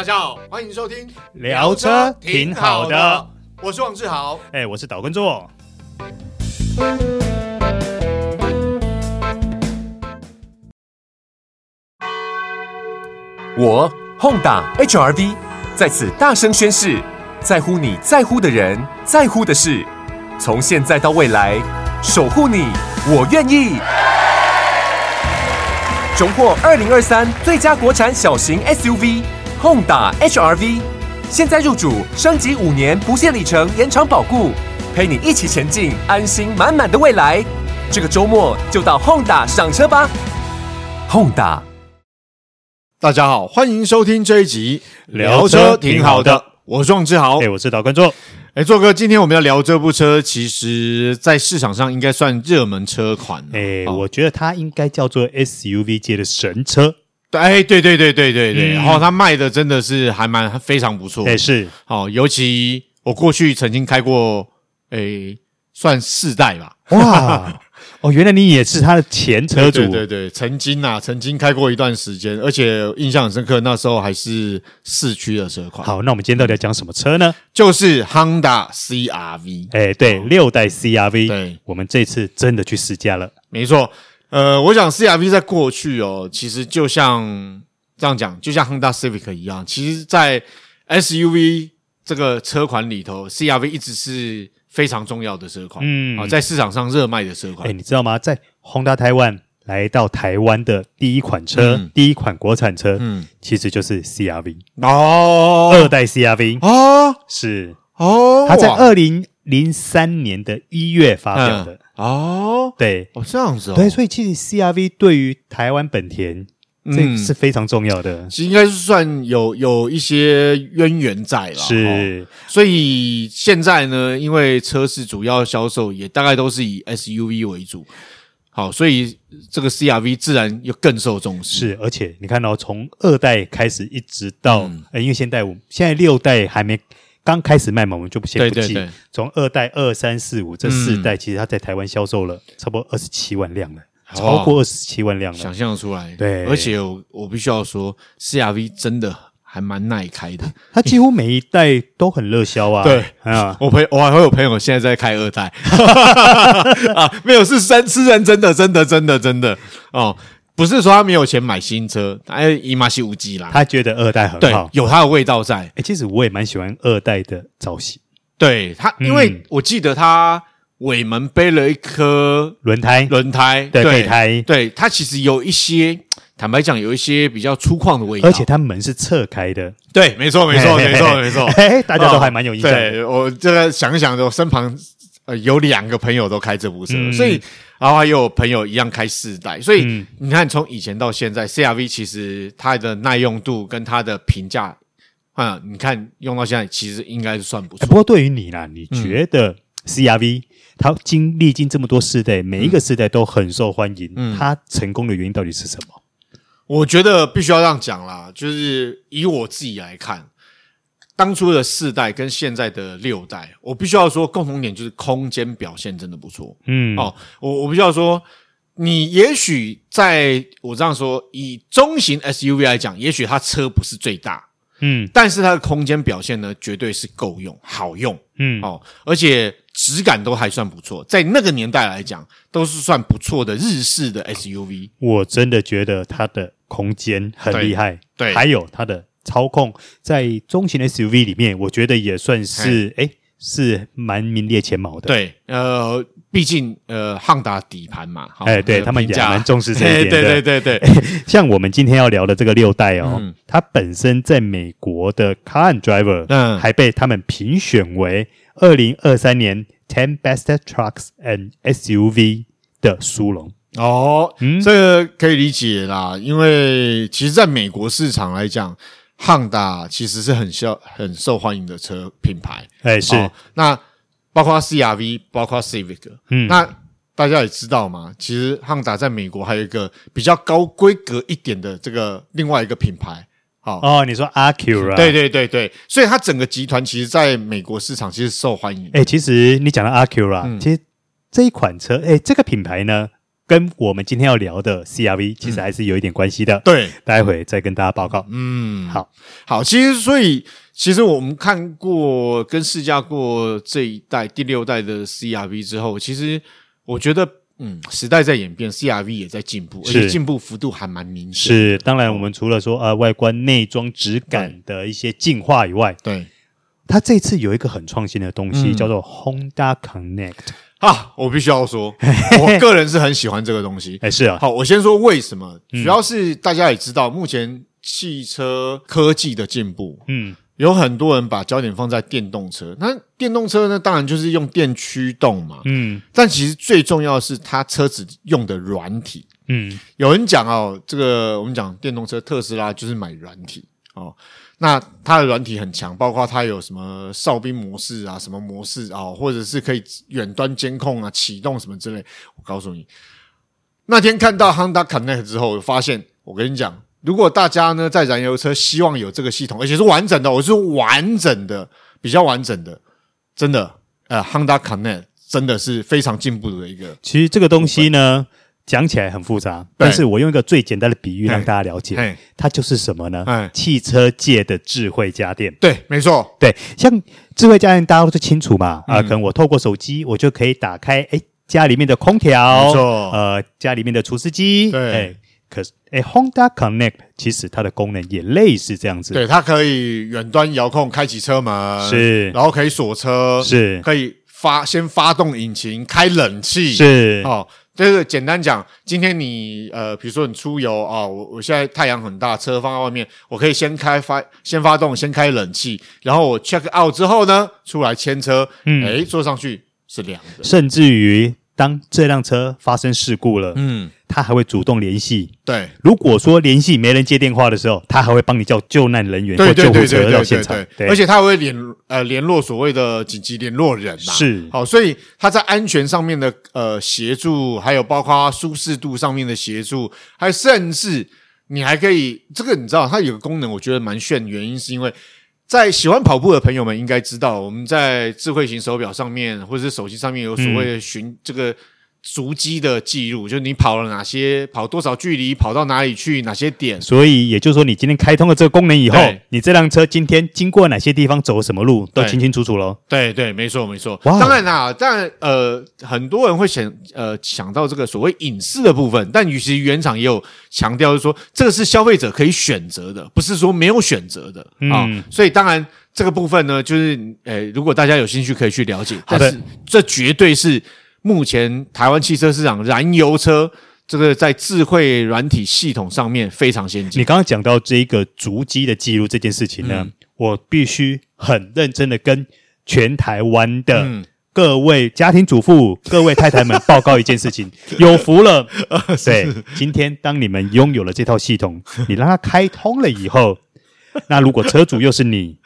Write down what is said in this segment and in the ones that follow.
大家好，欢迎收听聊车挺好的，我是王志豪，哎，我是岛根座。我 Honda HR-V 在此大声宣誓，在乎你在乎的人，在乎的事，从现在到未来，守护你，我愿意。荣获二零二三最佳国产小型 SUV Honda HR-V，现在入主，升级五年不限里程延长保固，陪你一起前进，安心满满的未来。这个周末就到 Honda 赏车吧，Honda。大家好，欢迎收听这一集聊车挺好的，我是王志豪，哎，我是岛根座。哎，座哥，今天我们要聊这部车，其实在市场上应该算热门车款。哎，我觉得它应该叫做 SUV 界的神车。哎，对对对对对对，然后它卖的真的是还蛮非常不错。哎，是，哦，尤其我过去曾经开过，哎，算四代吧。哇。哦，原来你也是他的前车主，对对对，曾经啊，曾经开过一段时间，而且印象很深刻，那时候还是四驱的车款。好，那我们今天到底要讲什么车呢？就是 Honda CR-V。哎，对，六代 CR-V。对，我们这次真的去试驾了。没错，呃，我想 CR-V 在过去哦，其实就像这样讲，就像 Honda Civic 一样，其实，在 SUV 这个车款里头，CR-V 一直是。非常重要的车款，嗯，啊，在市场上热卖的车款。哎，你知道吗？在 Honda 台湾来到台湾的第一款车，嗯、第一款国产车，嗯，其实就是 CR-V 哦，二代 CR-V 哦，是。哦，它在二零零三年的一月发表的、嗯、哦，对，哦，这样子哦，对，所以其实 CR-V 对于台湾本田。这是非常重要的，其实应该是算有有一些渊源在了。是，所以现在呢，因为车市主要销售也大概都是以 SUV 为主，好，所以这个 CR-V 自然又更受重视。是，而且你看到从二代开始一直到，嗯、因为现在我现在六代还没刚开始卖嘛，我们就不先不计。从二代二三四五这四代，其实它在台湾销售了差不多二十七万辆了。超过二十七万辆了，想象出来。对，而且我我必须要说，CR-V 真的还蛮耐开的，它几乎每一代都很热销啊。对啊，我朋我还会有朋友现在在开二代 啊，没有是三是认真的，真的真的真的哦，不是说他没有钱买新车，哎，姨妈是无忌啦，他觉得二代很好，有它的味道在。哎，其实我也蛮喜欢二代的造型，对它，因为我记得它。尾门背了一颗轮胎，轮胎对备胎，对它其实有一些，坦白讲，有一些比较粗犷的味道，而且它门是侧开的，对，没错，没错，没错，没错，嘿，大家都还蛮有印象。对，我这个想一想，我身旁呃有两个朋友都开这部车，所以然后还有朋友一样开四代，所以你看从以前到现在，CR-V 其实它的耐用度跟它的评价啊，你看用到现在其实应该是算不错。不过对于你啦，你觉得 CR-V？它经历经这么多世代，每一个世代都很受欢迎。嗯，它成功的原因到底是什么？我觉得必须要这样讲啦，就是以我自己来看，当初的四代跟现在的六代，我必须要说共同点就是空间表现真的不错。嗯，哦，我我必须要说，你也许在我这样说，以中型 SUV 来讲，也许它车不是最大，嗯，但是它的空间表现呢，绝对是够用、好用。嗯，哦，而且。质感都还算不错，在那个年代来讲，都是算不错的日式的 SUV。我真的觉得它的空间很厉害，对，对，还有它的操控，在中型 SUV 里面，我觉得也算是哎，是蛮名列前茅的。对，呃，毕竟呃，Honda 底盘嘛，哎，对他们也蛮重视这一点的。对对对对，像我们今天要聊的这个六代哦，嗯、它本身在美国的 Car and Driver，嗯，还被他们评选为。二零二三年 Ten Best Trucks and SUV 的殊荣哦，嗯，这个可以理解啦，因为其实在美国市场来讲，Honda 其实是很受很受欢迎的车品牌，哎，是、哦、那包括 CR-V，包括 Civic，嗯，那大家也知道嘛，其实 Honda 在美国还有一个比较高规格一点的这个另外一个品牌。好哦，你说 Acura？对对对对，所以它整个集团其实在美国市场其实受欢迎。哎，其实你讲到 Acura，、嗯、其实这一款车，哎，这个品牌呢，跟我们今天要聊的 CRV 其实还是有一点关系的。嗯、对，待会再跟大家报告。嗯，好，好，其实所以其实我们看过跟试驾过这一代第六代的 CRV 之后，其实我觉得。嗯，时代在演变，CRV 也在进步，而且进步幅度还蛮明显。是，当然我们除了说呃外观内装质感的一些进化以外，对，它这次有一个很创新的东西，嗯、叫做 Honda Connect 啊，我必须要说，我个人是很喜欢这个东西。哎，是啊，好，我先说为什么，主要是大家也知道，目前汽车科技的进步，嗯。有很多人把焦点放在电动车，那电动车呢，当然就是用电驱动嘛。嗯，但其实最重要的是它车子用的软体。嗯，有人讲哦，这个我们讲电动车，特斯拉就是买软体哦。那它的软体很强，包括它有什么哨兵模式啊，什么模式啊，或者是可以远端监控啊，启动什么之类。我告诉你，那天看到 Honda Connect 之后，我发现，我跟你讲。如果大家呢在燃油车希望有这个系统，而且是完整的，我是完整的，比较完整的，真的，呃，Honda Connect 真的是非常进步的一个。其实这个东西呢讲起来很复杂，但是我用一个最简单的比喻让大家了解，它就是什么呢？汽车界的智慧家电。对，没错，对，像智慧家电大家都是清楚嘛，啊，可能我透过手机我就可以打开，诶，家里面的空调，没错，呃，家里面的除湿机，对。可是，哎，Honda Connect 其实它的功能也类似这样子。对，它可以远端遥控开启车门，是，然后可以锁车，是，可以发先发动引擎，开冷气，是。哦，就是简单讲，今天你呃，比如说你出游啊，我、哦、我现在太阳很大，车放在外面，我可以先开发，先发动，先开冷气，然后我 check out 之后呢，出来牵车，嗯，哎，坐上去是凉的，甚至于。当这辆车发生事故了，嗯，他还会主动联系。对，如果说联系没人接电话的时候，他还会帮你叫救难人员或救护车到现场。对，而且他还会联呃联络所谓的紧急联络人呐。是，好，所以他在安全上面的呃协助，还有包括舒适度上面的协助，还甚至你还可以这个你知道，它有个功能，我觉得蛮炫，原因是因为。在喜欢跑步的朋友们应该知道，我们在智慧型手表上面或者是手机上面有所谓的寻这个足迹的记录，就是你跑了哪些，跑多少距离，跑到哪里去，哪些点。所以也就是说，你今天开通了这个功能以后，你这辆车今天经过哪些地方，走什么路，都清清楚楚喽。对对，没错没错。当然啦，但呃，很多人会想呃想到这个所谓隐私的部分，但与其原厂也有强调，就是说这个是消费者可以选择的，不是说没有选择的啊。嗯、所以当然这个部分呢，就是呃，如果大家有兴趣可以去了解，但是这绝对是。目前台湾汽车市场燃油车这个在智慧软体系统上面非常先进。你刚刚讲到这个足迹的记录这件事情呢，嗯、我必须很认真的跟全台湾的各位家庭主妇、嗯、各位太太们报告一件事情：有福了。对，今天当你们拥有了这套系统，你让它开通了以后，那如果车主又是你，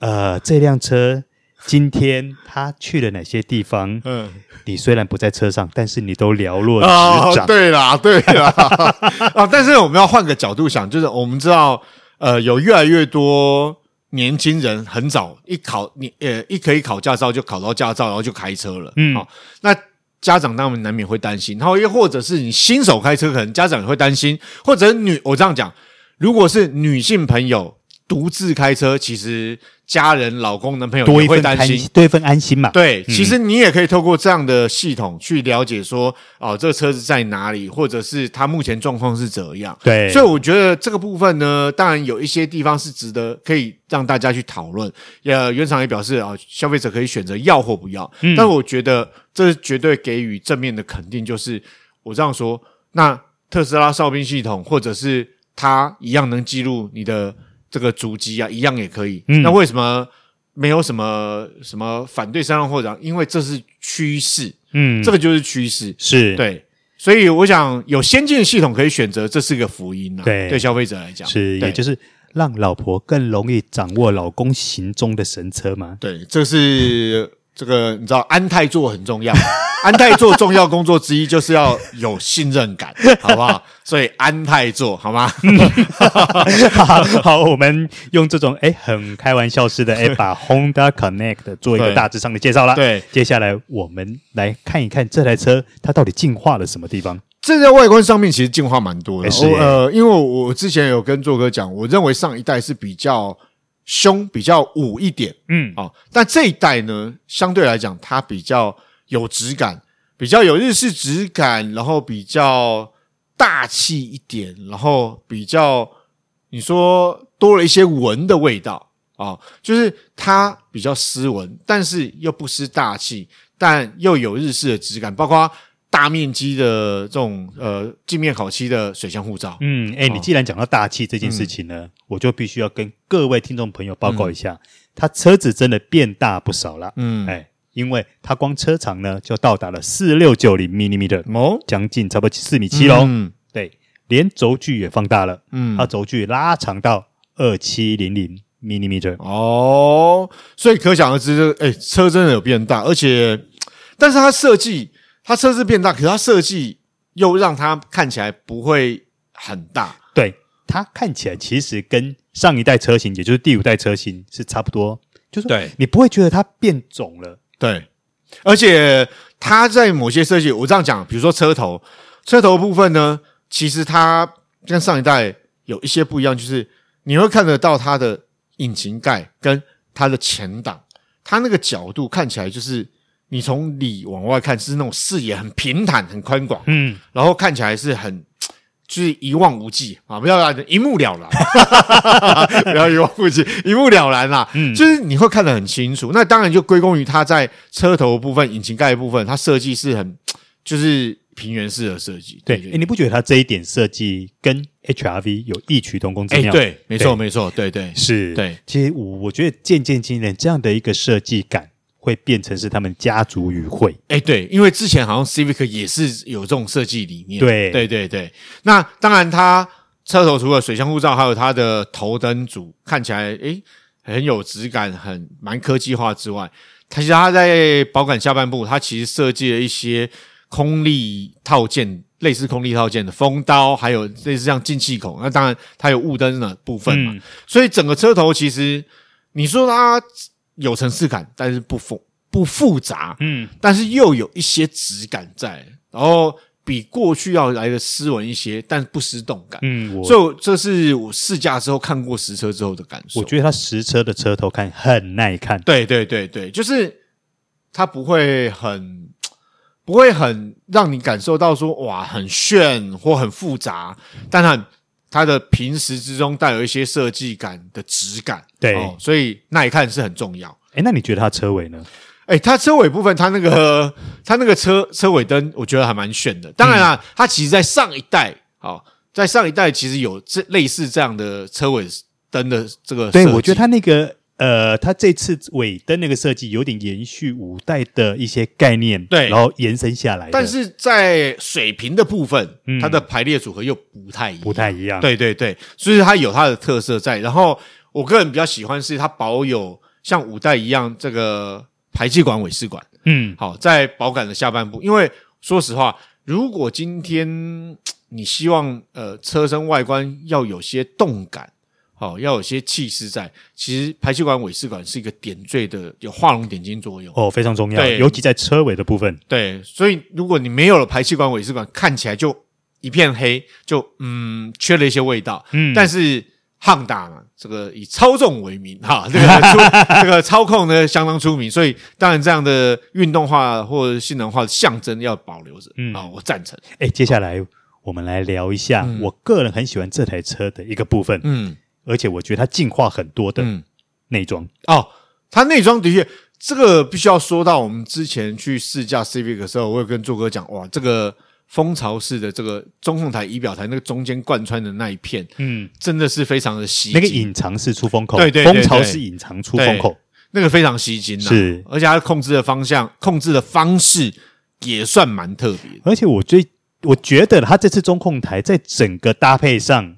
呃，这辆车。今天他去了哪些地方？嗯，你虽然不在车上，但是你都了若指掌。对啦，对啦。啊，但是我们要换个角度想，就是我们知道，呃，有越来越多年轻人很早一考，你呃一可以考驾照就考到驾照，然后就开车了。嗯，好，那家长当然难免会担心，然后又或者是你新手开车，可能家长也会担心，或者女，我这样讲，如果是女性朋友。独自开车，其实家人、老公、男朋友也会担心，多一份安心嘛。对，嗯、其实你也可以透过这样的系统去了解说，哦，这个车子在哪里，或者是它目前状况是怎样。对，所以我觉得这个部分呢，当然有一些地方是值得可以让大家去讨论。呃，原厂也表示啊、哦，消费者可以选择要或不要。嗯、但我觉得这绝对给予正面的肯定，就是我这样说，那特斯拉哨兵系统，或者是它一样能记录你的。这个足迹啊，一样也可以。嗯、那为什么没有什么什么反对三浪或者？因为这是趋势，嗯，这个就是趋势，是对。所以我想有先进的系统可以选择，这是一个福音啊。对，对消费者来讲，是，对也就是让老婆更容易掌握老公行踪的神车嘛。对，这是这个你知道，安泰座很重要。安泰座重要工作之一就是要有信任感，好不好？所以安泰座好吗？好，好，我们用这种诶很开玩笑式的诶 把 Honda Connect 做一个大致上的介绍了。对，接下来我们来看一看这台车它到底进化了什么地方。这在外观上面其实进化蛮多的。欸、呃，因为我之前有跟做哥讲，我认为上一代是比较凶、比较武一点，嗯，哦，但这一代呢，相对来讲它比较有质感，比较有日式质感，然后比较大气一点，然后比较你说多了一些文的味道啊、哦，就是它比较斯文，但是又不失大气，但又有日式的质感，包括。大面积的这种呃镜面烤漆的水箱护罩，嗯，哎、欸，你既然讲到大气这件事情呢，嗯、我就必须要跟各位听众朋友报告一下，它、嗯、车子真的变大不少了，嗯，哎、欸，因为它光车长呢就到达了四六九零 millimeter，哦，将近差不多四米七喽，嗯，对，连轴距也放大了，嗯，它轴距拉长到二七零零 millimeter，哦，所以可想而知，哎、欸，车真的有变大，而且，但是它设计。它车子变大，可是它设计又让它看起来不会很大。对，它看起来其实跟上一代车型，也就是第五代车型是差不多，就是对你不会觉得它变肿了。对，而且它在某些设计，我这样讲，比如说车头，车头部分呢，其实它跟上一代有一些不一样，就是你会看得到它的引擎盖跟它的前挡，它那个角度看起来就是。你从里往外看是那种视野很平坦、很宽广，嗯，然后看起来是很就是一望无际啊，不要一目了然，不要一望无际，一目了然啦，嗯，就是你会看得很清楚。那当然就归功于它在车头部分、引擎盖部分，它设计是很就是平原式的设计。对，诶，你不觉得它这一点设计跟 HRV 有异曲同工之妙？对，没错，没错，对对是，对。其实我我觉得渐渐今年这样的一个设计感。会变成是他们家族与会，哎，对，因为之前好像 Civic 也是有这种设计理念，对，对，对，对。那当然，它车头除了水箱护罩，还有它的头灯组，看起来哎很有质感，很蛮科技化之外，它其实它在保杆下半部，它其实设计了一些空力套件，类似空力套件的风刀，还有类似像进气孔。那当然，它有雾灯的部分嘛，嗯、所以整个车头其实你说它。有层次感，但是不复不复杂，嗯，但是又有一些质感在，然后比过去要来的斯文一些，但不失动感，嗯，所以这是我试驾之后看过实车之后的感受。我觉得它实车的车头看很耐看，对对对对，就是它不会很不会很让你感受到说哇很炫或很复杂，但它。它的平时之中带有一些设计感的质感，对、哦，所以耐看是很重要。哎，那你觉得它车尾呢？哎，它车尾部分，它那个 它那个车车尾灯，我觉得还蛮炫的。当然啦，嗯、它其实在上一代，哦，在上一代其实有这类似这样的车尾灯的这个设计。对，我觉得它那个。呃，它这次尾灯那个设计有点延续五代的一些概念，对，然后延伸下来。但是在水平的部分，嗯、它的排列组合又不太一样，不太一样。对对对，所以它有它的特色在。然后我个人比较喜欢是它保有像五代一样这个排气管尾式管，嗯，好，在保杆的下半部。因为说实话，如果今天你希望呃车身外观要有些动感。好、哦，要有些气势在。其实排气管尾式管是一个点缀的，有画龙点睛作用哦，非常重要。对，尤其在车尾的部分。对，所以如果你没有了排气管尾式管，看起来就一片黑，就嗯缺了一些味道。嗯，但是 Honda 嘛，这个以操纵为名哈，这个出 这个操控呢相当出名，所以当然这样的运动化或者性能化的象征要保留着。嗯，啊，我赞成。哎，接下来我们来聊一下，嗯、我个人很喜欢这台车的一个部分。嗯。而且我觉得它进化很多的内装、嗯、哦，它内装的确，这个必须要说到我们之前去试驾 Civic 的时候，我有跟做哥讲，哇，这个蜂巢式的这个中控台仪表台那个中间贯穿的那一片，嗯，真的是非常的吸。那个隐藏式出风口，对对，对对对，蜂巢式隐藏出风口，那个非常吸睛、啊，是，而且它控制的方向、控制的方式也算蛮特别。而且我最我觉得它这次中控台在整个搭配上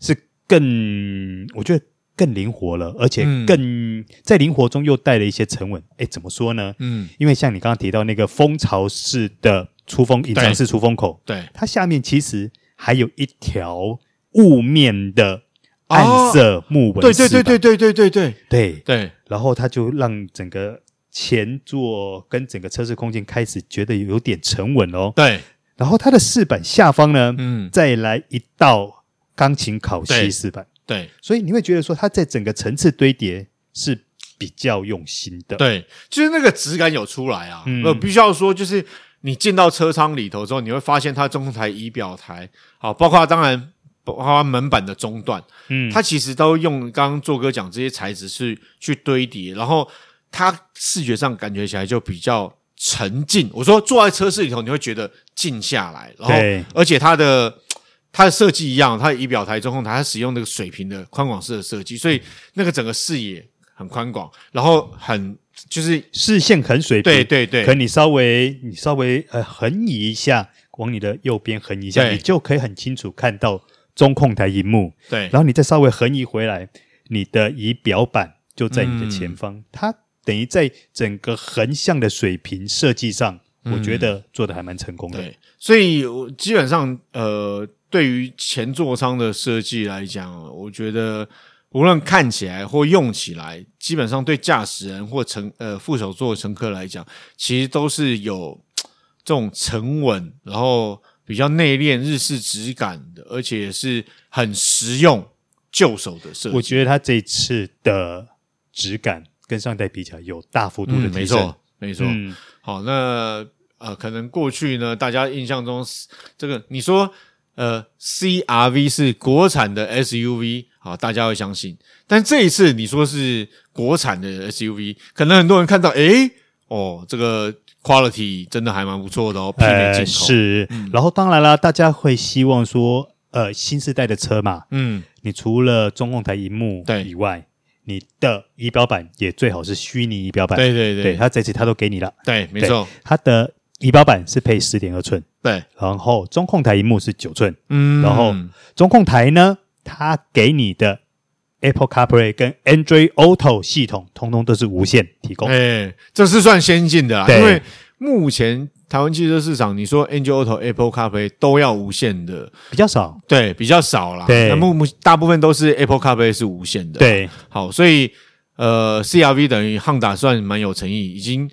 是。更，我觉得更灵活了，而且更、嗯、在灵活中又带了一些沉稳。诶，怎么说呢？嗯，因为像你刚刚提到那个蜂巢式的出风隐藏式出风口，对，它下面其实还有一条雾面的暗色木纹、哦。对对对对对对对对对对。然后它就让整个前座跟整个车室空间开始觉得有点沉稳哦。对。然后它的饰板下方呢，嗯，再来一道钢琴烤漆饰板，对，所以你会觉得说它在整个层次堆叠是比较用心的，对，就是那个质感有出来啊。嗯。我必须要说，就是你进到车舱里头之后，你会发现它中控台仪表台，好，包括当然包括门板的中段，嗯，它其实都用刚刚做哥讲这些材质是去堆叠，然后它视觉上感觉起来就比较沉静。我说坐在车室里头，你会觉得静下来，然对。后而且它的它的设计一样，它的仪表台、中控台它使用那个水平的宽广式的设计，所以那个整个视野很宽广，然后很就是视线很水平，对对对，可你稍微你稍微呃横移一下，往你的右边横移一下，你就可以很清楚看到中控台荧幕，对，然后你再稍微横移回来，你的仪表板就在你的前方，嗯。它等于在整个横向的水平设计上，嗯我觉得做的还蛮成功的。对，所以我基本上呃，对于前座舱的设计来讲，我觉得无论看起来或用起来，基本上对驾驶人或乘呃副手座乘客来讲，其实都是有这种沉稳，然后比较内敛日式质感的，而且是很实用就手的设计。我觉得它这次的质感跟上代比起来有大幅度的嗯，没提升。错，没错。嗯，好，那呃，可能过去呢，大家印象中这个你说呃，CRV 是国产的 SUV，好，大家会相信。但这一次你说是国产的 SUV，可能很多人看到，诶，哦，这个 quality 真的还蛮不错的哦，媲美进呃，口。是。嗯然后当然啦，大家会希望说，呃，新时代的车嘛，嗯，你除了中控台荧幕对以外，你的仪表板也最好是虚拟仪表板。对对对，对，它这次它都给你了。对，没错，它的仪表板是配十点二寸，对，然后中控台荧幕是九寸，嗯，然后中控台呢，它给你的 Apple CarPlay 跟 Android Auto 系统，通通都是无线提供。哎，这是算先进的啦，对因为目前台湾汽车市场，你说 Android Auto、Apple CarPlay 都要无线的，比较少。对，比较少啦。对那目目大部分都是 Apple CarPlay 是无线的。，对，好，所以呃，CRV 等于汉达算蛮有诚意，已经嗯，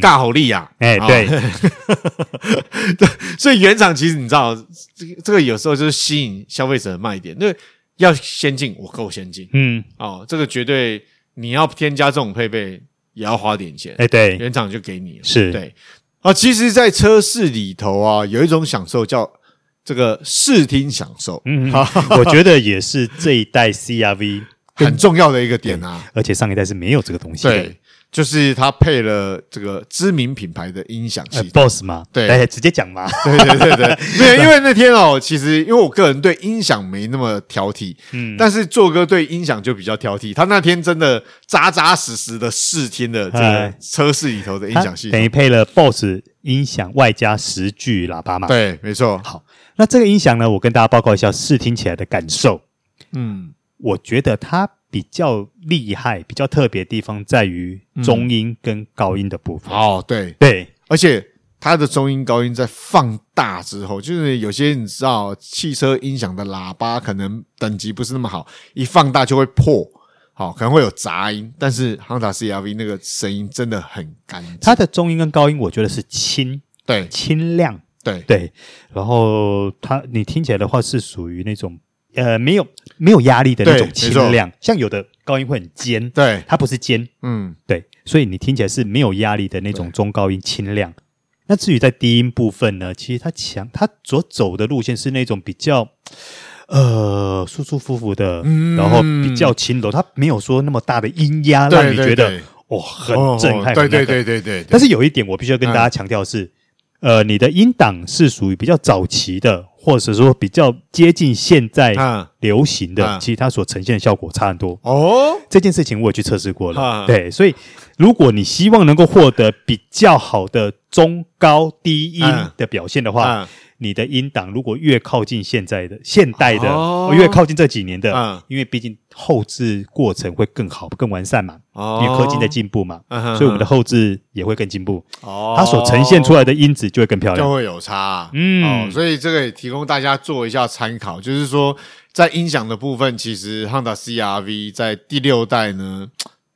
尬好力呀。哎，好对，对，所以原厂其实你知道，这个这个有时候就是吸引消费者的卖点，那个要先进，我够先进嗯，哦，这个绝对你要添加这种配备也要花点钱。哎，对，原厂就给你了，是对啊。其实，在车市里头啊，有一种享受叫这个视听享受，嗯，我觉得也是这一代 CRV，很重要的一个点啊。而且上一代是没有这个东西的。对，就是他配了这个知名品牌的音响系呃统。，Boss 嘛，对哎，直接讲嘛。对对对对，没有，因为那天哦，其实因为我个人对音响没那么挑剔，嗯，但是做哥对音响就比较挑剔。他那天真的扎扎实实的试听了这个哎车室里头的音它响系统。等于配了 Boss 音响外加十句喇叭嘛。，对，没错。好，那这个音响呢，我跟大家报告一下试听起来的感受。嗯，我觉得它比较厉害、比较特别的地方在于中音跟高音的部分。哦，对，对，而且它的中音、高音在放大之后，就是有些你知道，汽车音响的喇叭可能等级不是那么好，一放大就会破，好，可能会有杂音。但是 Honda CR-V 那个声音真的很干净，它的中音跟高音，我觉得是清对。清亮。对。对，然后它你听起来的话是属于那种呃没有没有压力的那种清亮，像有的高音会很尖，对，它不是尖，嗯，对，所以你听起来是没有压力的那种中高音清亮。那至于在低音部分呢，其实它强，它所走的路线是那种比较呃舒舒服服的，嗯。然后比较轻柔，它没有说那么大的音压，对让你觉得对对哦很震撼、哦对对那个。对对对，但是有一点我必须要跟大家强调的是，呃，你的音档是属于比较早期的，或者说比较接近现在啊。流行的，啊。其实它所呈现的效果差很多。哦，这件事情我也去测试过了，啊。对，所以如果你希望能够获得比较好的中高低音的表现的话，啊你的音档如果越靠近现在的现代的，哦。越靠近这几年的，嗯。因为毕竟后置过程会更好、更完善嘛，哦。因为科技在进步嘛，所以我们的后置也会更进步。哦。它所呈现出来的音质就会更漂亮。就会有差、啊，嗯。哦，所以这个也提供大家做一下参考，就是说在音响的部分，其实 Honda CR-V 在第六代呢，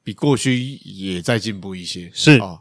比过去也在进步一些，是。哦。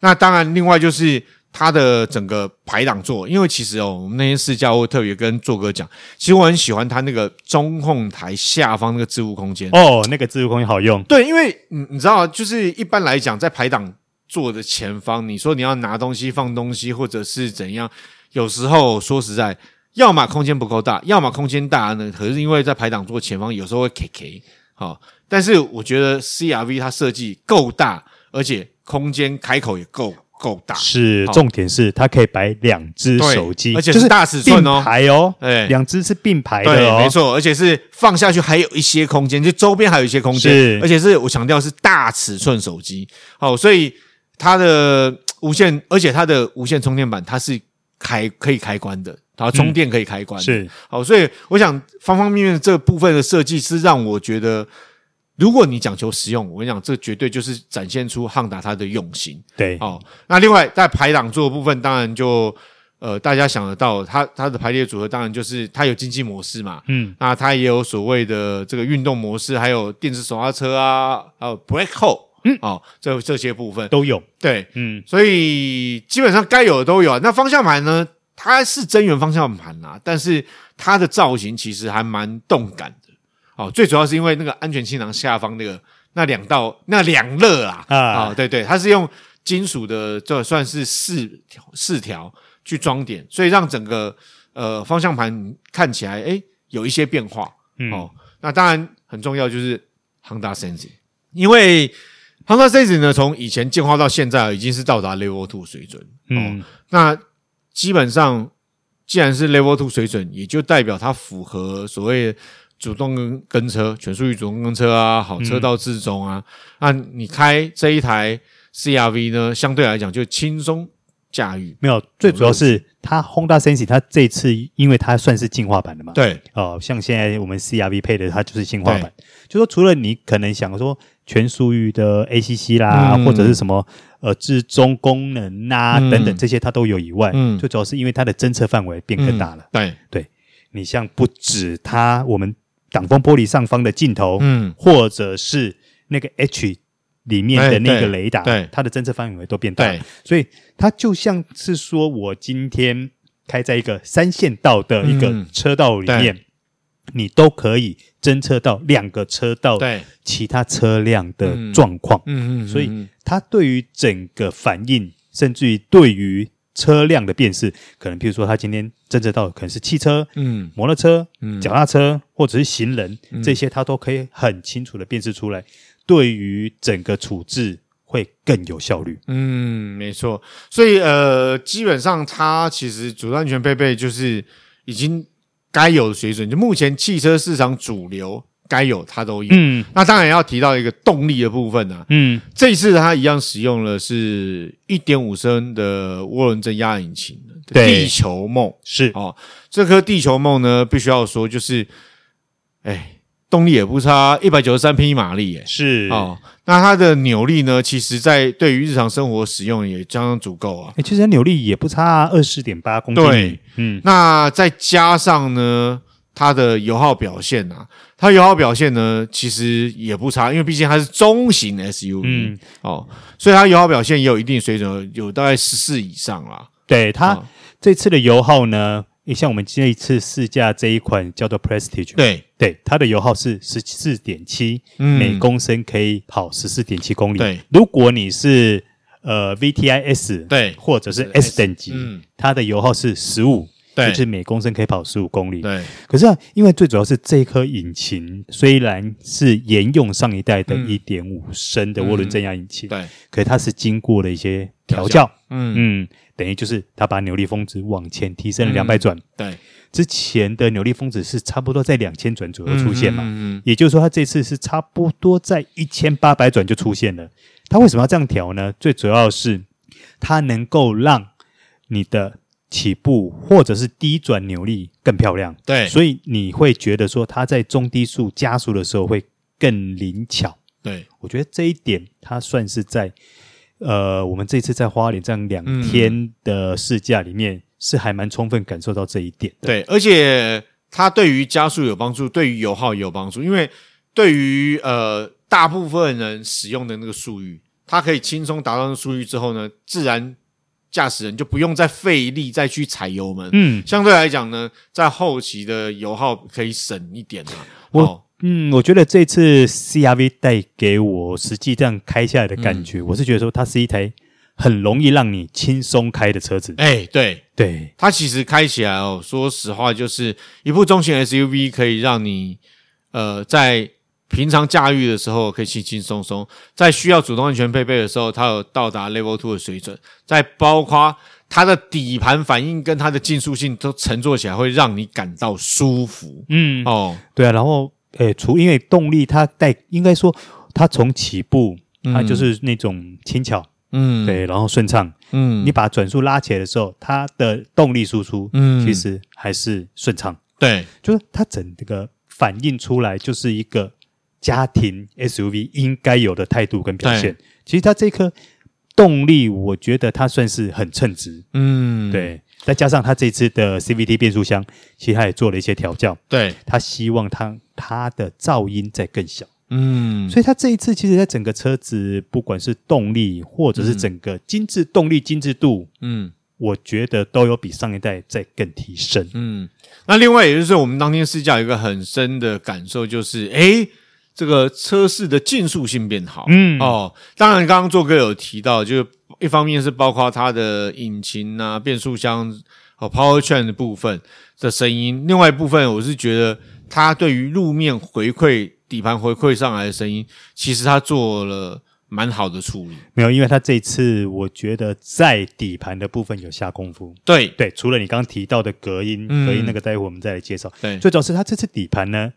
那当然，另外就是它的整个排档座，因为其实哦，我们那天试驾，我特别跟做哥讲，其实我很喜欢它那个中控台下方那个置物空间哦，那个置物空间好用。对，因为你你知道，就是一般来讲，在排档座的前方，你说你要拿东西、放东西，或者是怎样，有时候说实在，要么空间不够大，要么空间大呢，可是因为在排档座前方，有时候会 K K 好，但是我觉得 CRV 它设计够大，而且空间开口也够。够大。是重点是它可以摆两只手机，而且是大尺寸哦，排哦，哎，两只是并排的哦，没错，而且是放下去还有一些空间，就周边还有一些空间，而且是我强调是大尺寸手机，好，所以它的无线，而且它的无线充电板它是开可以开关的，然后充电可以开关，是。好，所以我想方方面面这部分的设计是让我觉得。如果你讲求实用，我跟你讲，这绝对就是展现出汉达它的用心。对，哦，那另外在排档座的部分，当然就呃，大家想得到，它它的排列组合，当然就是它有经济模式嘛，嗯，那它也有所谓的这个运动模式，还有电子手刹车啊，还有 brake hold，嗯，哦，这这些部分都有。对，嗯，所以基本上该有的都有。那方向盘呢，它是真圆方向盘啊，但是它的造型其实还蛮动感。哦，最主要是因为那个安全气囊下方那个那两道那两肋啊，啊、哦，对对，它是用金属的，这算是四条四条去装点，所以让整个呃方向盘看起来诶有一些变化。嗯、哦，那当然很重要就是 Honda Sensing，因为 Honda Sensing 呢从以前进化到现在已经是到达 Level Two 水准。嗯、哦，那基本上既然是 Level Two 水准，也就代表它符合所谓。主动跟跟车，全速域主动跟车啊，好车道自中啊，嗯、那你开这一台 CRV 呢，相对来讲就轻松驾驭。没有，最主要是它 Honda Sensing 它这次因为它算是进化版的嘛，对，哦，像现在我们 CRV 配的它就是进化版，就说除了你可能想说全速域的 ACC 啦，嗯、或者是什么呃自中功能啊、嗯、等等这些它都有以外，嗯，最主要是因为它的侦测范围变更大了，嗯、对，对你像不止它我们。挡风玻璃上方的镜头，嗯，或者是那个 H 里面的那个雷达，对，它的侦测范围都变大，所以它就像是说我今天开在一个三线道的一个车道里面，你都可以侦测到两个车道对。其他车辆的状况，嗯嗯，所以它对于整个反应，甚至于对于车辆的辨识，可能譬如说他今天侦测到可能是汽车、嗯，摩托车、嗯，脚踏车或者是行人，嗯、这些他都可以很清楚的辨识出来，对于整个处置会更有效率。嗯，没错。所以呃，基本上它其实主动安全配备就是已经该有的水准，就目前汽车市场主流。该有它都有，嗯，那当然要提到一个动力的部分啊，嗯，这一次它一样使用了是一点五升的涡轮增压引擎，对，地球梦。是。哦，这颗地球梦呢，必须要说就是，哎，动力也不差，一百九十三匹马力，耶，是。哦，那它的扭力呢，其实在对于日常生活使用也相当足够啊，哎，其实扭力也不差，二十点八公斤，对，嗯，那再加上呢，它的油耗表现啊。它油耗表现呢，其实也不差，因为毕竟它是中型 SUV，嗯，哦，所以它油耗表现也有一定水准，有大概十四以上啦。对它、哦、这次的油耗呢，你像我们这一次试驾这一款叫做 Prestige，对。对，它的油耗是十四点七每公升，可以跑十四点七公里。对，如果你是呃 VTIS，对，或者是 S 等级，嗯，它的油耗是十五。对，就是每公升可以跑十五公里。对，可是啊，因为最主要是这颗引擎虽然是沿用上一代的一点五升的涡轮增压引擎，嗯，对，可是它是经过了一些调教，嗯嗯，等于就是它把扭力峰值往前提升了两百转。对，之前的扭力峰值是差不多在两千转左右出现嘛，嗯，也就是说它这次是差不多在一千八百转就出现了。它为什么要这样调呢？最主要是它能够让你的。起步或者是低转扭力更漂亮，对，所以你会觉得说它在中低速加速的时候会更灵巧。对，我觉得这一点它算是在呃我们这次在花莲这样两天的试驾里面、嗯、是还蛮充分感受到这一点的。对，而且它对于加速有帮助，对于油耗也有帮助，因为对于呃大部分人使用的那个速域，它可以轻松达到那个速域之后呢，自然。驾驶人就不用再费力再去踩油门。嗯，相对来讲呢，在后期的油耗可以省一点啊。我、哦、嗯，我觉得这次 CRV 带给我实际这样开下来的感觉，嗯、我是觉得说它是一台很容易让你轻松开的车子。哎，对对，它其实开起来哦，说实话，就是一部中型 SUV 可以让你呃在。平常驾驭的时候可以轻轻松松，在需要主动安全配备的时候，它有到达 Level Two 的水准。再包括它的底盘反应跟它的竞速性都乘坐起来会让你感到舒服。嗯，哦，对啊。然后，诶，除因为动力它带，应该说它从起步它就是那种轻巧，嗯，对，然后顺畅，嗯，你把转速拉起来的时候，它的动力输出，嗯，其实还是顺畅。对，就是它整个反应出来就是一个。家庭 SUV 应该有的态度跟表现，其实它这颗动力，我觉得它算是很称职。嗯，对。再加上它这次的 CVT 变速箱，其实它也做了一些调教。对，它希望它它的噪音再更小。嗯，所以它这一次其实在整个车子，不管是动力或者是整个精致动力精致度，嗯，我觉得都有比上一代再更提升。嗯，那另外也就是我们当天试驾有一个很深的感受，就是诶这个车室的竞速性变好，嗯哦，当然刚刚做哥有提到，就一方面是包括它的引擎啊、变速箱和 Powertrain 的部分的声音，另外一部分我是觉得它对于路面回馈、底盘回馈上来的声音，其实它做了蛮好的处理。没有，因为它这次我觉得在底盘的部分有下功夫。对对，除了你刚刚提到的隔音，嗯、隔音那个待会我们再来介绍。对，最主要是它这次底盘呢。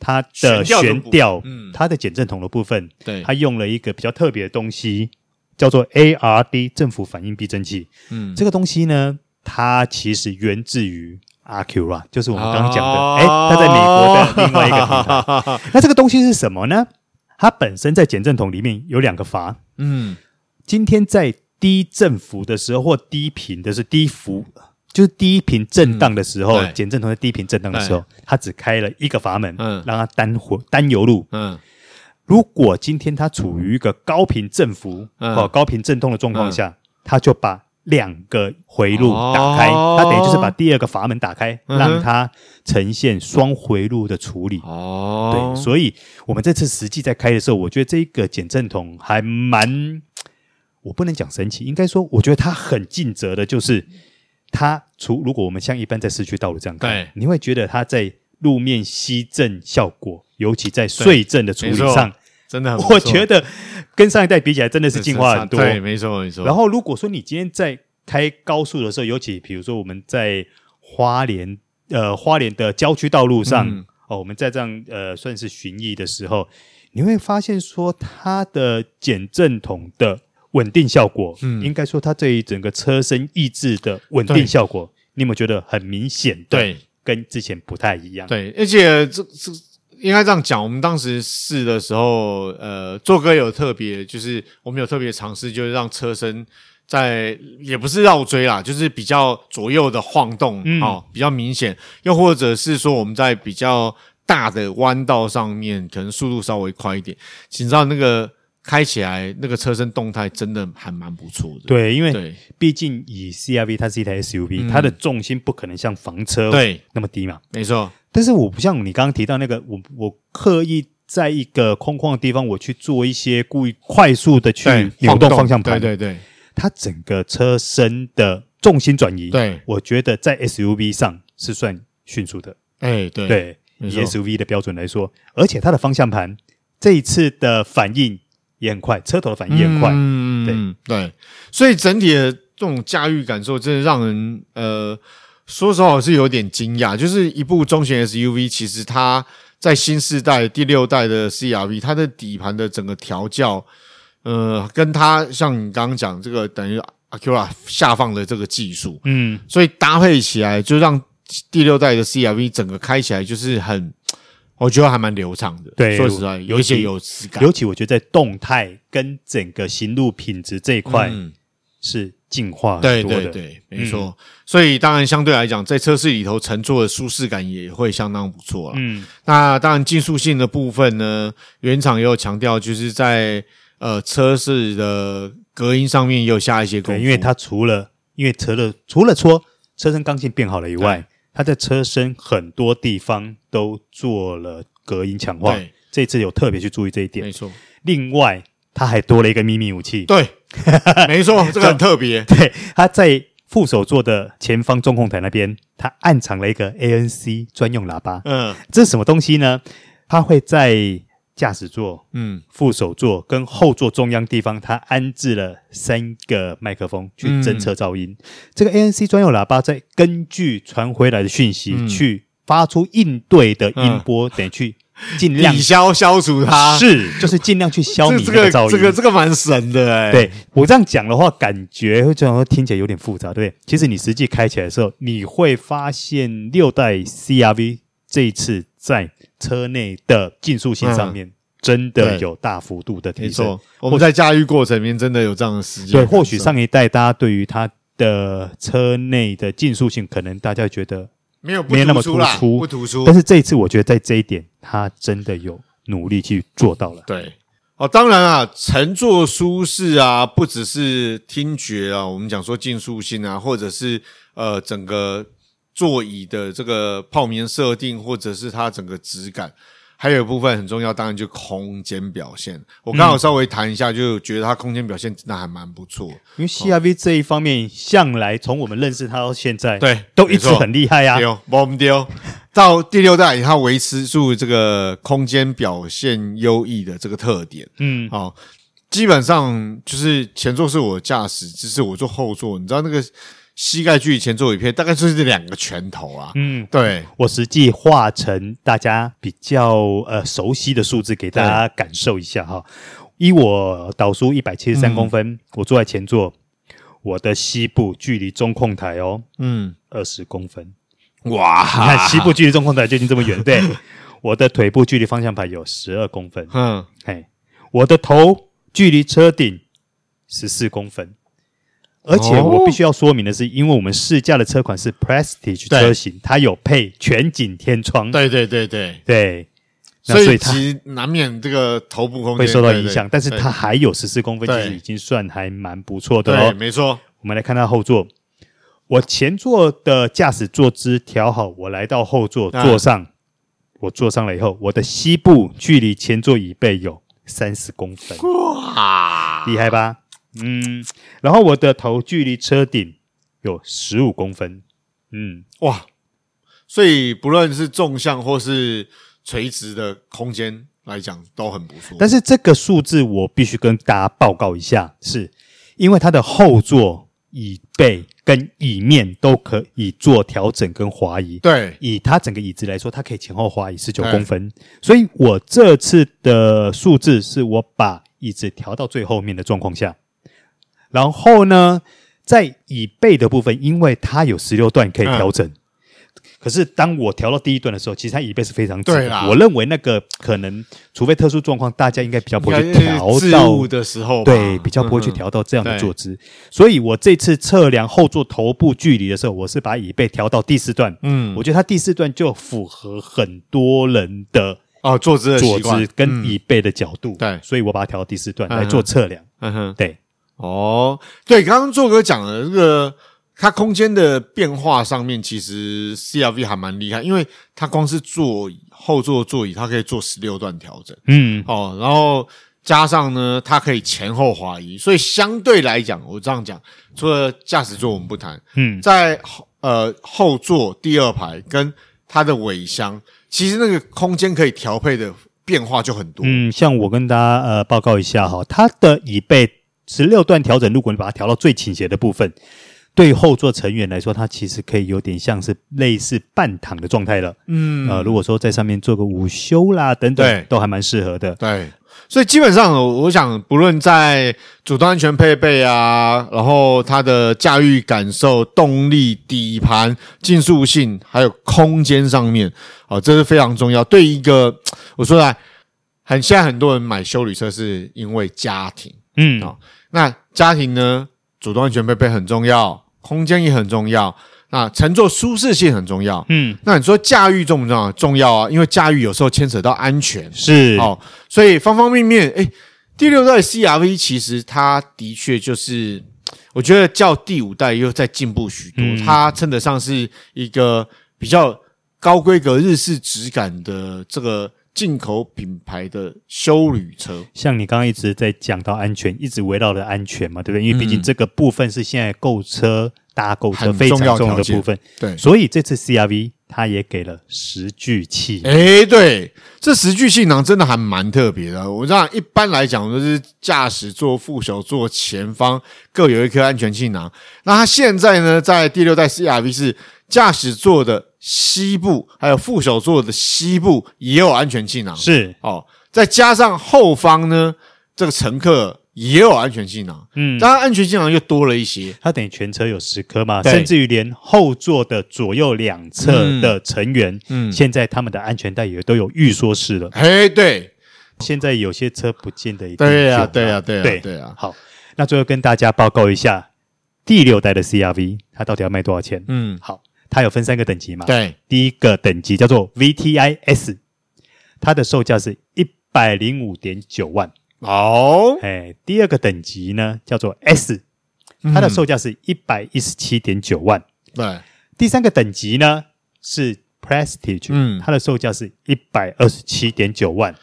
它的悬吊，嗯，它的减震筒的部分，对，它用了一个比较特别的东西，叫做 ARD 正负反应避震器。嗯，这个东西呢，它其实源自于 Acura，就是我们刚刚讲的，哎、哦，它在美国的另外一个品牌。哦、那这个东西是什么呢？它本身在减震筒里面有两个阀，嗯，今天在低振幅的时候或低频的是低幅。就是低频震荡的时候，减、嗯、震筒在低频震荡的时候，它只开了一个阀门，嗯，让它单回单油路，嗯。如果今天它处于一个高频振幅、嗯、或高频震动的状况下，它、嗯、就把两个回路打开，它、哦、等于就是把第二个阀门打开，嗯、让它呈现双回路的处理。哦，对，所以我们这次实际在开的时候，我觉得这个减震筒还蛮，我不能讲神奇，应该说，我觉得它很尽责的，就是。它除如果我们像一般在市区道路这样开，你会觉得它在路面吸震效果，尤其在碎震的处理上，真的很，我觉得跟上一代比起来真的是进化很多。对，没错没错。然后如果说你今天在开高速的时候，尤其比如说我们在花莲呃花莲的郊区道路上、嗯、哦，我们在这样呃算是巡弋的时候，你会发现说它的减震筒的。稳定效果，嗯，应该说它对于整个车身抑制的稳定效果，你有没有觉得很明显？对，跟之前不太一样。对，而且这这应该这样讲，我们当时试的时候，呃，做哥有特别，就是我们有特别尝试，就是让车身在也不是绕锥啦，就是比较左右的晃动，嗯、哦，比较明显。又或者是说我们在比较大的弯道上面，可能速度稍微快一点，请知道那个。开起来那个车身动态真的还蛮不错的。对，因为毕竟以 CRV 它是一台 SUV，嗯，它的重心不可能像房车对那么低嘛。没错。但是我不像你刚刚提到那个，我我刻意在一个空旷的地方，我去做一些故意快速的去扭动方向盘。对对对，它整个车身的重心转移，对，我觉得在 SUV 上是算迅速的。哎，对对，以 SUV 的标准来说，而且它的方向盘这一次的反应。也很快，车头的反应也很快，嗯，对对，所以整体的这种驾驭感受，真的让人呃，说实话我是有点惊讶。就是一部中型 SUV，其实它在新世代第六代的 CRV，它的底盘的整个调教，呃，跟它像你刚刚讲这个等于 Acura 下放的这个技术，嗯，所以搭配起来就让第六代的 CRV 整个开起来就是很。我觉得还蛮流畅的，对，说实话，有一些有质感。尤其我觉得在动态跟整个行路品质这一块是进化的，对对对，没错。嗯、所以当然相对来讲，在车室里头乘坐的舒适感也会相当不错了。嗯，那当然竞速性的部分呢，原厂也有强调，就是在呃车室的隔音上面也有下一些功夫，因为它除了因为除了除了说车身刚性变好了以外，它在车身很多地方都做了隔音强化。对，这次有特别去注意这一点。没错。另外，它还多了一个秘密武器。对，没错，这个很特别。对，它在副手座的前方中控台那边，它暗藏了一个 ANC 专用喇叭。嗯，这是什么东西呢？它会在。驾驶座、嗯，副手座跟后座中央地方，它安置了三个麦克风去侦测噪音。嗯、这个 ANC 专用喇叭在根据传回来的讯息、嗯、去发出应对的音波，嗯、等于去尽量抵消消除它。是，就是尽量去消弭 这个噪音。这个这个蛮神的哎。对我这样讲的话，感觉会这样听起来有点复杂，对不对？其实你实际开起来的时候，你会发现六代 CRV 这一次在车内的竞速性上面、嗯、真的有大幅度的提升。我们在驾驭过程里面真的有这样的时间。对，或许上一代大家对于它的车内的竞速性，可能大家觉得没有没有那么突出，不突出。但是这一次，我觉得在这一点，它真的有努力去做到了。对，哦，当然啊，乘坐舒适啊，不只是听觉啊，我们讲说竞速性啊，或者是呃整个。座椅的这个泡棉设定，或者是它整个质感，还有一部分很重要，当然就空间表现。我刚好稍微谈一下，就觉得它空间表现真的还蛮不错。因为 CRV 这一方面向来从我们认识它到现在，对，都一直很厉害呀。丢，我们丢到第六代，它维持住这个空间表现优异的这个特点。嗯，好，基本上就是前座是我驾驶，只是我坐后座，你知道那个。膝盖距离前座椅片大概就是这两个拳头啊。嗯，对，我实际画成大家比较呃熟悉的数字给大家感受一下哈。以我导数一百七十三公分，嗯、我坐在前座，我的膝部距离中控台哦，嗯，二十公分。哇，你看膝部距离中控台就已经这么远，对。我的腿部距离方向盘有十二公分。嗯，嘿，我的头距离车顶十四公分。而且我必须要说明的是，因为我们试驾的车款是 Prestige 车型，它有配全景天窗。对对对对对，所以其实难免这个头部空间会受到影响。但是它还有十四公分，其实已经算还蛮不错的哦。没错。我们来看它后座，我前座的驾驶坐姿调好，我来到后座坐上，我坐上了以后，我的膝部距离前座椅背有三十公分，哇，厉害吧？嗯，然后我的头距离车顶有十五公分，嗯，哇，所以不论是纵向或是垂直的空间来讲都很不错。但是这个数字我必须跟大家报告一下，是因为它的后座椅背跟椅面都可以做调整跟滑移。对，以它整个椅子来说，它可以前后滑移十九公分。所以我这次的数字是我把椅子调到最后面的状况下。然后呢，在椅背的部分，因为它有十六段可以调整，嗯、可是当我调到第一段的时候，其实它椅背是非常直的。啦我认为那个可能，除非特殊状况，大家应该比较不会去调到的时候，对，比较不会去调到这样的坐姿。嗯、所以我这次测量后座头部距离的时候，我是把椅背调到第四段。嗯，我觉得它第四段就符合很多人的哦坐姿的坐姿跟椅背的角度。对、嗯，所以我把它调到第四段来做测量。嗯哼，对。哦，对，刚刚作哥讲的这个，它空间的变化上面，其实 CRV 还蛮厉害，因为它光是座椅后座座椅，它可以做十六段调整，嗯，哦，然后加上呢，它可以前后滑移，所以相对来讲，我这样讲，除了驾驶座我们不谈，嗯，在呃后座第二排跟它的尾箱，其实那个空间可以调配的变化就很多，嗯，像我跟大家呃报告一下哈，它的椅背。十六段调整，如果你把它调到最倾斜的部分，对后座成员来说，它其实可以有点像是类似半躺的状态了。嗯，呃，如果说在上面做个午休啦等等，都还蛮适合的。对，所以基本上，我想，不论在主动安全配备啊，然后它的驾驭感受、动力、底盘、竞速性，还有空间上面，啊、呃，这是非常重要。对一个我说来，很现在很多人买修理车是因为家庭，嗯啊。哦那家庭呢，主动安全配备很重要，空间也很重要，那乘坐舒适性很重要。嗯，那你说驾驭重不重要？重要啊，因为驾驭有时候牵扯到安全，是哦，所以方方面面，诶，第六代 CRV 其实它的确就是。我觉得较第五代又在进步许多，嗯、它称得上是一个比较高规格日式质感的这个进口品牌的休旅车。像你刚刚一直在讲到安全，一直围绕着安全嘛，对不对？因为毕竟这个部分是现在购车。大家购车非常重要的部分，对，所以这次 CRV 它也给了十具气囊。哎，对，这十具气囊真的还蛮特别的。我知道一般来讲都是驾驶座、副手座前方各有一颗安全气囊。那它现在呢，在第六代 CRV 是驾驶座的膝部，还有副手座的西部也有安全气囊，是。哦，再加上后方呢，这个乘客。也有安全气囊，嗯，当然安全气囊又多了一些，它等于全车有十颗嘛，甚至于连后座的左右两侧的成员，嗯，现在他们的安全带也都有预缩式了。嘿，对，现在有些车不见得一定对呀，对呀，对呀，对呀。好，那最后跟大家报告一下第六代的 CRV，它到底要卖多少钱？嗯，好，它有分三个等级嘛，对，第一个等级叫做 VTI S，它的售价是一百零五点九万。哦，哎，第二个等级呢叫做 S，它的售价是一百一十七点九万。对，第三个等级呢是 Prestige，嗯，它的售价是一百二十七点九万。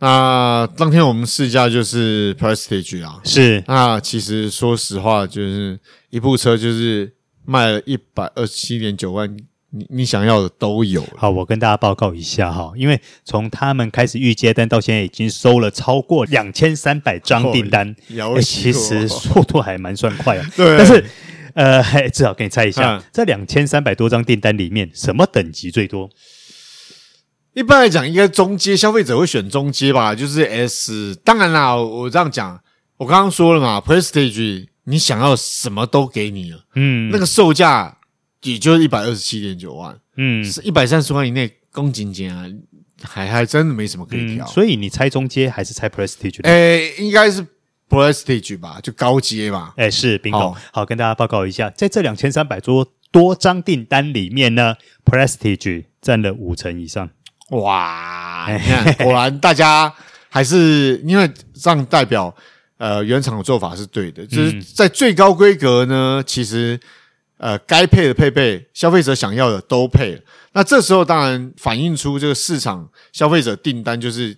那当天我们试驾就是 Prestige 啊，是。那其实说实话，就是一部车就是卖了一百二十七点九万。你你想要的都有。好，我跟大家报告一下哈，因为从他们开始预接单到现在，已经收了超过两千三百张订单，哦欸，其实速度还蛮算快啊。对，但是呃，嘿，至少给你猜一下，嗯、这两千三百多张订单里面，什么等级最多？一般来讲，应该中阶消费者会选中阶吧，就是 S。当然啦，我这样讲，我刚刚说了嘛，Prestige，你想要什么都给你了，嗯，那个售价。也就是一百二十七点九万，嗯，是一百三十万以内，公斤斤啊，还还真的没什么可以挑。嗯、所以你猜中阶还是猜 Prestige？诶、欸，应该是 Prestige 吧，就高阶嘛。诶、欸，是宾狗。好，跟大家报告一下，在这两千三百多多张订单里面呢，Prestige 占了五成以上。哇，你看，果然大家还是因为这样代表，呃，原厂的做法是对的，就是在最高规格呢，其实。呃，该配的配备，消费者想要的都配了。那这时候当然反映出这个市场消费者订单就是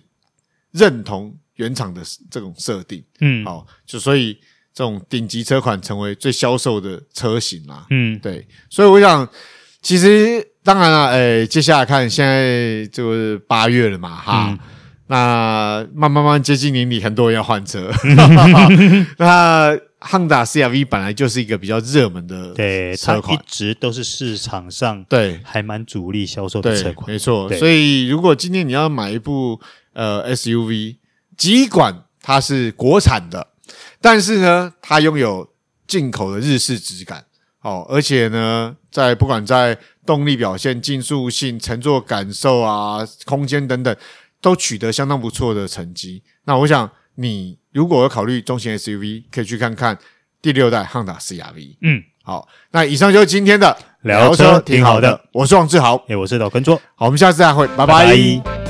认同原厂的这种设定。嗯，好，就所以这种顶级车款成为最销售的车型啦。嗯，对。所以我想，其实当然了，诶，接下来看现在就是八月了嘛，哈。嗯那慢慢慢接近年底，很多人要换车。那 Honda CR-V 本来就是一个比较热门的车款，一直都是市场上对还蛮主力销售的车款，没错。所以如果今天你要买一部呃 SUV，尽管它是国产的，但是呢，它拥有进口的日式质感哦，而且呢，在不管在动力表现、竞速性、乘坐感受啊、空间等等。都取得相当不错的成绩。那我想，你如果要考虑中型 SUV，可以去看看第六代 Honda CR-V。嗯，好，那以上就是今天的聊车，挺好的。我是王志豪，诶，我是老根卓。好，我们下次再会，拜拜。拜拜。